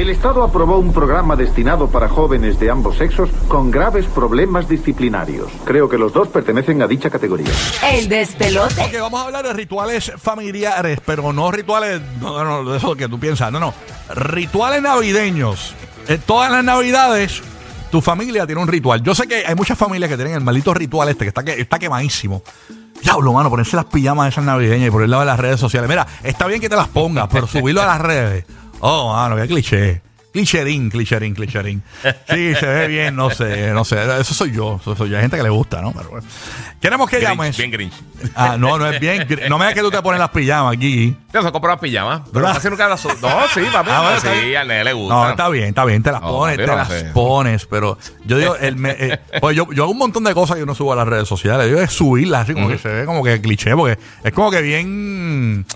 El Estado aprobó un programa destinado para jóvenes de ambos sexos con graves problemas disciplinarios. Creo que los dos pertenecen a dicha categoría. El despelote. Ok, vamos a hablar de rituales familiares, pero no rituales, no, no, no, de eso que tú piensas, no, no. Rituales navideños. En todas las navidades, tu familia tiene un ritual. Yo sé que hay muchas familias que tienen el maldito ritual este, que está, que está quemadísimo. Diablo, mano, ponerse las pijamas esas navideñas y ponerlas en las redes sociales. Mira, está bien que te las pongas, pero subirlo a las redes. Oh, mano, qué cliché. Clicherín, clicherín, clicherín. Sí, se ve bien, no sé, no sé. Eso soy yo, eso soy yo. Hay gente que le gusta, ¿no? Pero bueno. Queremos que Grinch, llames. bien Grinch. Ah, no, no es bien. No me digas que tú te pones las pijamas, Gigi. Yo se compro las pijamas. Pero ¿Verdad? casi nunca las No, sí, papi. Ah, bueno, sí, al nene le gusta. No, está bien, está bien, te las No, pones, te no las sé. pones, pero yo digo, el me- eh, pues yo, yo hago un montón de cosas que yo no subo a las redes sociales, yo digo es subirlas, así como que se ve como que cliché, porque es como que bien...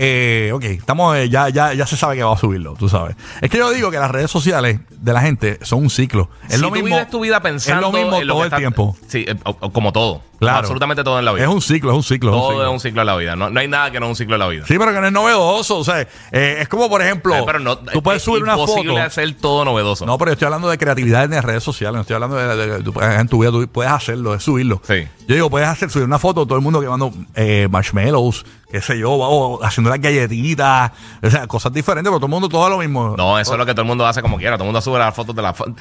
Eh, ok, estamos, eh, ya, ya, ya se sabe que va a subirlo, tú sabes. Es que yo digo que las redes sociales de la gente son un ciclo. Es si lo tú mismo. vives tu vida pensando es lo mismo en lo todo que el está- tiempo. Sí, eh, o- o como todo. Claro. Absolutamente todo en la vida. Es un ciclo, es un ciclo. es un todo ciclo. es un ciclo de la vida. No, no hay nada que no es un ciclo de la vida. Sí, pero que no es novedoso. O sea, eh, es como, por ejemplo, Eh, pero no, tú puedes es subir una imposible foto. hacer todo novedoso. No, pero yo estoy hablando de creatividad en las redes sociales. No estoy hablando de, en tu vida. Tú puedes hacerlo, es subirlo. Sí. Yo digo, puedes hacer subir una foto, todo el mundo quemando eh, marshmallows, qué sé yo, o haciendo las galletitas, o sea, cosas diferentes, pero todo el mundo todo lo mismo. No, eso es lo que todo el mundo hace como quiera. Todo el mundo sube las fotos de la foto.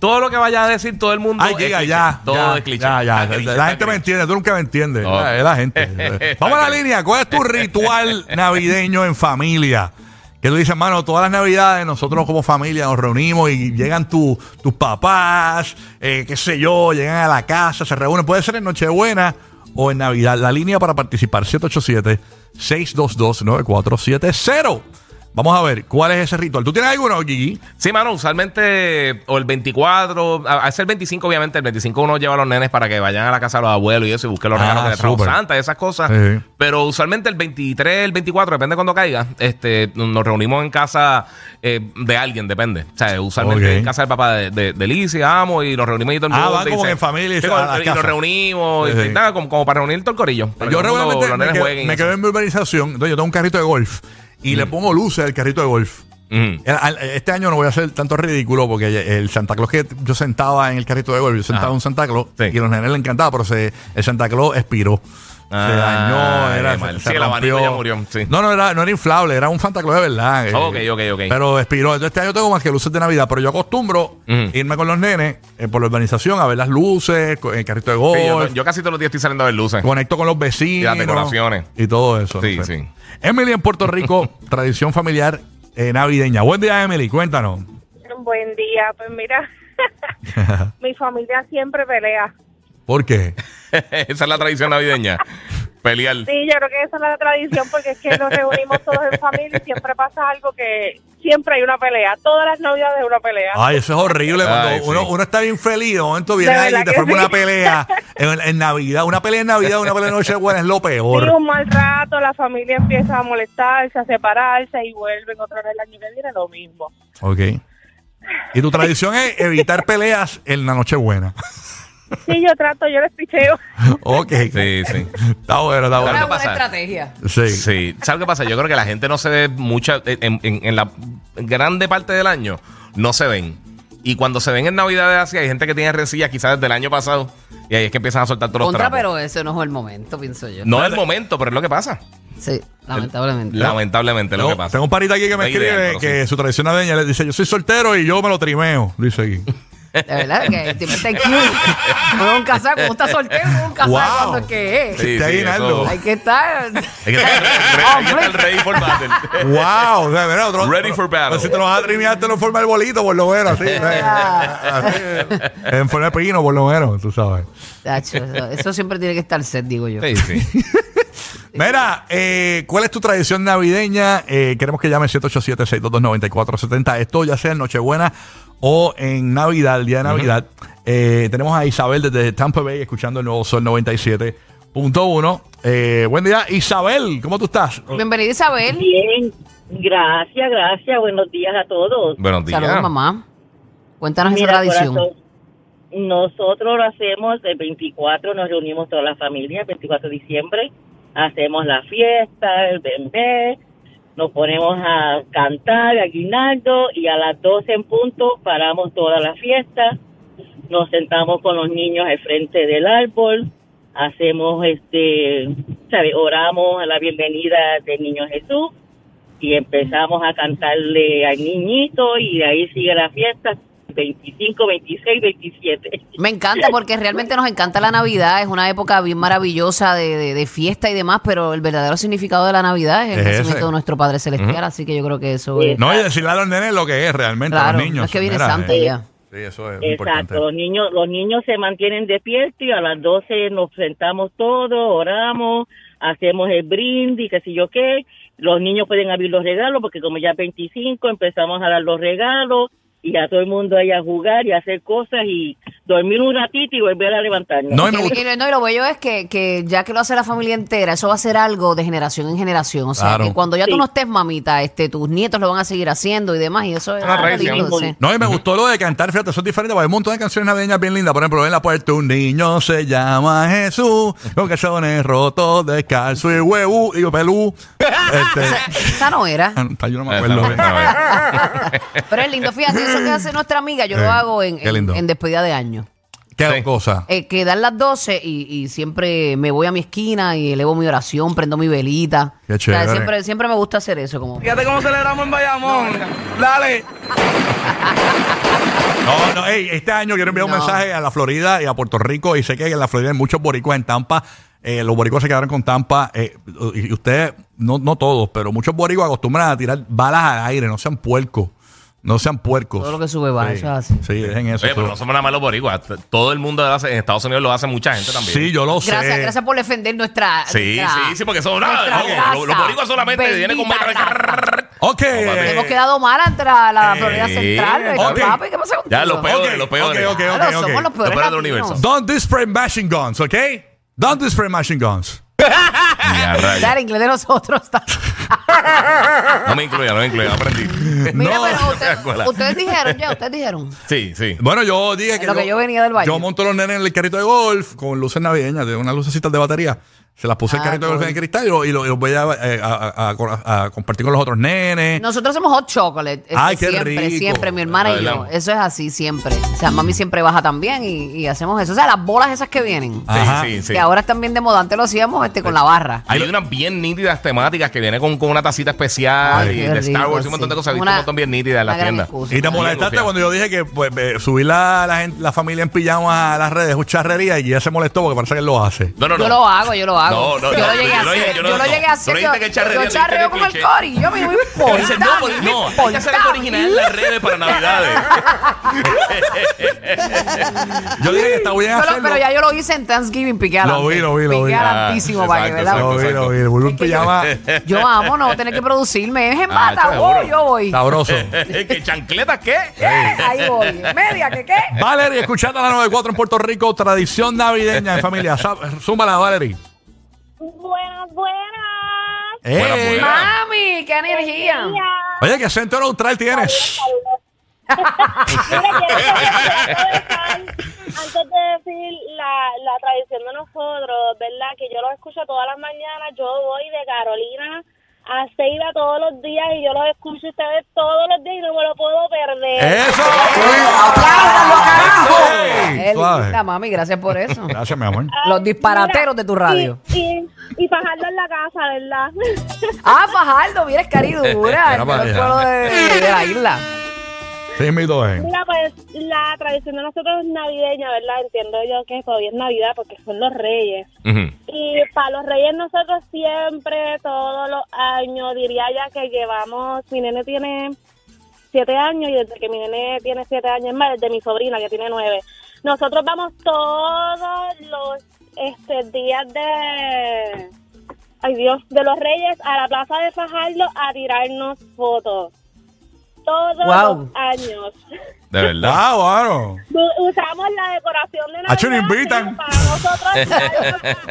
Todo lo que vaya a decir todo el mundo. Ay, es llega cliché. ya. Todo ya, es cliché. Ya, ya. La está gente me entiende, tú nunca me entiendes. No. Es la gente. Vamos a la línea. ¿Cuál es tu ritual navideño en familia? Que tú dices, mano, todas las navidades nosotros como familia nos reunimos y llegan tu- tus papás, eh, qué sé yo, llegan a la casa, se reúnen. Puede ser en Nochebuena o en Navidad. La línea para participar, 787-622-9470. Vamos a ver, ¿cuál es ese ritual? ¿Tú tienes alguno, Gigi? Sí, mano, usualmente o el 24, a, a ser el 25 obviamente, el 25 uno lleva a los nenes para que vayan a la casa de los abuelos y eso y busquen los Ah, regalos que le trajo. Santa y esas cosas. Sí. Pero usualmente el 23, el 24, depende de cuando caiga, este, nos reunimos en casa eh, de alguien, depende. O sea, usualmente en casa del papá de, de, de Lizy, amo, y nos reunimos y todo el Ah, mundo. van y como en familia y Sí, a y nos reunimos, y, sí. nada, como, como para reunir todo el corillo. Yo regularmente los me, nenes quedo, y me quedo en mi urbanización. Entonces yo tengo un carrito de golf y le pongo luces al carrito de golf. El- al- Este año no voy a hacer tanto ridículo porque el Santa Claus que yo sentaba en el carrito de golf, yo sentaba Ajá. un Santa Claus Sí. y a los nenes les encantaba, pero se, el Santa Claus expiró. Se Ah, dañó, era, mal. se Sí, el abanico ya murió, sí. No, no era, no era inflable, era un Santa Claus de verdad. eh. Ok, ok, ok. Pero expiró. Entonces este año tengo más que luces de Navidad, pero yo acostumbro irme con los nenes eh, por la urbanización a ver las luces, el carrito de golf. Sí, yo, yo casi todos los días estoy saliendo a ver luces. Conecto con los vecinos. Y las decoraciones. Y todo eso. Sí, no sé. sí. Emily en Puerto Rico, tradición familiar eh, navideña. Buen día, Emily. Cuéntanos. Buen día, pues mira, mi familia siempre pelea. ¿Por qué? Esa es la tradición navideña. Pelear. Sí, yo creo que esa es la tradición porque es que nos reunimos todos en familia y siempre pasa algo que siempre hay una pelea. Todas las navidades hay una pelea. Ay, eso es horrible. Cuando Ay, sí. uno, uno está bien feliz, de momento viene De alguien y te forma sí. una pelea en, en Navidad. Una pelea en Navidad, una pelea en Nochebuena es lo Sí, peor. un mal rato, la familia empieza a molestarse, a separarse y vuelven otra vez el año que viene lo mismo. Ok. Y tu tradición es evitar peleas en la Nochebuena. Sí, yo trato, yo les picheo. ok. Sí, sí. Está bueno, está bueno. Una ¿qué buena pasa? estrategia. Sí. Sí. ¿Sabes qué pasa? Yo creo que la gente no se ve mucha. En, en- en la grande parte del año, no se ven. Y cuando se ven en Navidades así, hay gente que tiene rencillas quizás desde el año pasado. Y ahí es que empiezan a soltar todos los Contra, trapos. pero ese no es el momento, pienso yo. No es el momento, pero es lo que pasa. Sí, lamentablemente. Lamentablemente es lo que pasa. Tengo un parita aquí que me No escribe que sí. su tradición navideña le dice: Yo soy soltero y yo me lo trimeo. Dice aquí. De verdad, que el tipo está cute. Uno nunca sabe cómo está soltero, uno nunca Wow. sabe cuándo es que es. Sí, Está sí, eso- Hay que estar. Hay que estar, re- hay que estar ready for battle. wow. O sea, mira, otro- Ready for battle. Si te lo vas a trimear, te lo forma el bolito, por lo menos. Así, así, en forma de pino, por lo menos, tú sabes. Tacho, eso, eso siempre tiene que estar set, digo yo. Sí, sí. Mira, eh, ¿cuál es tu tradición navideña? Eh, queremos que llame 787-622-9470. Esto ya sea en Nochebuena o en Navidad, el día de Navidad. Eh, tenemos a Isabel desde Tampa Bay escuchando el nuevo Sol 97.1. Eh, buen día, Isabel, ¿cómo tú estás? Bienvenida, Isabel. Bien, gracias, gracias. Buenos días a todos. Buenos días. Saludos, mamá. Cuéntanos esa Mira, tradición. corazón, nosotros lo hacemos el 24, nos reunimos toda la familia, el 24 de diciembre, hacemos la fiesta, el bebé, nos ponemos a cantar, a guinaldo, y a las 12 en punto paramos toda la fiesta, nos sentamos con los niños al frente del árbol, hacemos este, ¿sabe? oramos a la bienvenida del niño Jesús y empezamos a cantarle al niñito y ahí sigue la fiesta 25, 26, 27. Me encanta porque realmente nos encanta la Navidad. Es una época bien maravillosa de, de- de fiesta y demás, pero el verdadero significado de la Navidad es el Es nacimiento ese. de nuestro Padre Celestial. Así que yo creo que eso es. No, y decirle a los nenes lo que es realmente a los niños. no es que viene Mira, Santa eh, ya. Sí, eso es importante. Exacto, los niños, los niños se mantienen despiertos y a las 12 nos sentamos todos, oramos, hacemos el brindis, qué sé yo qué. Los niños pueden abrir los regalos porque como ya es 25 empezamos a dar los regalos y a todo el mundo ahí a jugar y a hacer cosas y dormir un ratito y volver a levantarnos. No, y me Y, gusta- y- no, y lo bello es que, que ya que lo hace la familia entera, eso va a ser algo de generación en generación. O sea, Claro. que cuando ya tú Sí. no estés mamita, este, tus nietos lo van a seguir haciendo y demás. Y eso es lindo, sí. No, y me gustó lo de cantar, fíjate, eso es diferente, porque hay un montón de canciones navideñas bien lindas. Por ejemplo, en la puerta un niño se llama Jesús, con calzones rotos, descalzo y huevo y pelú. Este, Esa no era. ah, yo no me acuerdo. no, Pero es lindo. Fíjate, eso que hace nuestra amiga, yo lo Eh, hago en, qué en- lindo. en despedida de año. ¿Qué Sí. cosa? Eh, que dan las 12 y, y siempre me voy a mi esquina y elevo mi oración, prendo mi velita. Qué O sea, chévere. siempre, siempre me gusta hacer eso. Como, Fíjate cómo celebramos en Bayamón. Dale. No, no, ey, este año quiero enviar un No. mensaje a la Florida y a Puerto Rico. Y sé que en la Florida hay muchos boricuas en Tampa. Eh, los boricuas se quedaron con Tampa. eh, y ustedes, no, no todos, pero muchos boricuas acostumbran a tirar balas al aire. No sean puercos. No sean puercos. Todo lo que sube va, Sí. eso es así. Sí, dejen eso. Oye, pero no somos nada más los boricuas. T- Todo el mundo lo hace, en Estados Unidos lo hace mucha gente también. Sí, yo lo sé. Gracias, gracias por defender nuestra. Sí, nuestra- sí, sí, porque son nuestra nada. raza. Los, los boricuas solamente vienen con Bendita. Ok. Hemos quedado mal ante la, la Eh, Florida Central. Papi, ¿qué pasa contigo? Ya, los peores, Ok, los peores. ok, ok, Claro, ok, ok. somos los Los peores peores del latinos. universo. Don't display machine guns, ¿ok? Don't display machine guns. El inglés de nosotros está. No me incluya, no me incluya, aprendí. Mira, No. pero usted- Escuela. ustedes dijeron, ya, ustedes dijeron. Sí, sí. Bueno, yo dije que. Lo que yo venía del valle. Yo monto los nenes en el carrito de golf con luces navideñas, de unas lucecitas de batería. Se las puse el Ah, carrito de golf cristal y, lo- y lo- los voy a, eh, a- a- a- a compartir con los otros nenes. Nosotros hacemos hot chocolate. este, Ay, qué siempre, rico. siempre, mi hermana y yo. Eso es así, siempre. O sea, mami siempre baja también y, y hacemos eso. O sea, las bolas esas que vienen. Ajá. Sí, sí, sí. Que ahora están bien de moda. Antes lo hacíamos este, con la barra. Hay unas bien nítidas temáticas que vienen con, con una tacita especial Ay, y de Star rico, Wars y un montón de cosas. Una- un montón bien nítidas en la tienda. excusa. Y te molestaste cuando yo dije que pues, eh, subir la, la, gente- la familia en pijama a las redes es una charrería y ella se molestó porque parece que él lo hace. No, no, no. Yo lo hago, yo lo hago. No, no, yo no, lo llegué yo a hacer. Yo, yo no- lo llegué a hacer. yo dijiste charreo como el. Cori. Yo me importa. Dice, no, no, hay importa. que hacer algo original en las redes para Navidades. Yo dije que está bien Pero, hacerlo. pero ya yo lo hice en Thanksgiving, piqué Lo vi, lo vi, lo vi. Piqué adelantísimo para que, ¿verdad? Lo vi, lo vi. Volví en pijama Yo amo no tener que producirme. Es en Ah, bata, yo voy. sabroso. ¿Qué chancletas qué? Ahí voy. Media, ¿qué qué? Valerie, escuchando la 94 en Puerto Rico, tradición navideña en familia. Súmala, Valerie. Buenas, buenas. Ey. Buena, buena. Mami, qué energía. Oye, ¿qué acento neutral tienes? Antes de decir la, la tradición de nosotros, ¿verdad? Que yo los escucho todas las mañanas. Yo voy de Carolina a Ceiba todos los días y yo los escucho ustedes todos los días y no me lo puedo perder. ¡Eso! ¡Apláudalo, carajo! Suave. linda, mami, gracias por eso. Gracias, mi amor. Ay, Los disparateros mira, de tu radio. Y, y, y fajarlo en la casa, ¿verdad? Ah, Fajardo, mira, es caridura. el mejor allá. pueblo de, de la isla. Sí, mi dos, eh. Mira, pues la tradición de nosotros es navideña, ¿verdad? Entiendo yo que todavía es Navidad porque son los reyes. Ujú. Y para los reyes nosotros siempre, todos los años, diría ya que llevamos, mi nene tiene siete años y desde que mi nene tiene siete años, es más, desde mi sobrina que tiene nueve, nosotros vamos todos los este, días de, ay Dios, de los reyes a la plaza de Fajardo a tirarnos fotos. Todos Wow. los años. De verdad. Ah, bueno. Usamos la decoración de Navidad le invitan. y para nosotros.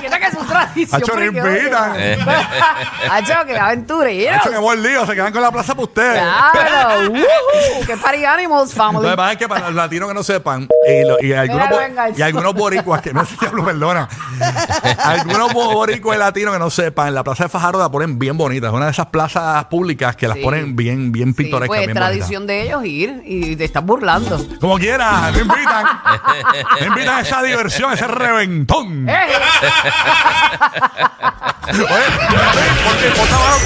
Quieta que es su tradición. Porque, oye, invitan. Hacho, qué aventurero. Hacho, qué buen lío. Se quedan con la plaza para ustedes. Claro, uh, qué party animals family. Entonces, pasa que para los latinos que no sepan, y, lo- y algunos, Mira, y algunos boricuas, que no sé si hablo, perdona, algunos bo- boricuas y latinos que no sepan, la plaza de Fajardo la ponen bien bonita. Es una de esas plazas públicas que las Sí. ponen bien, bien Sí, pintorescas. pues es bien bonitas. Tradición de ellos ir y te estás burlando. Como quieras, me invitan. me invitan a esa diversión, a ese reventón. ¡Eh! Oye, porque, por favor,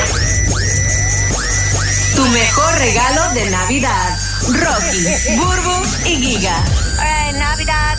Tu mejor regalo de Navidad. Rocky, Burbu y Giga. Navidad,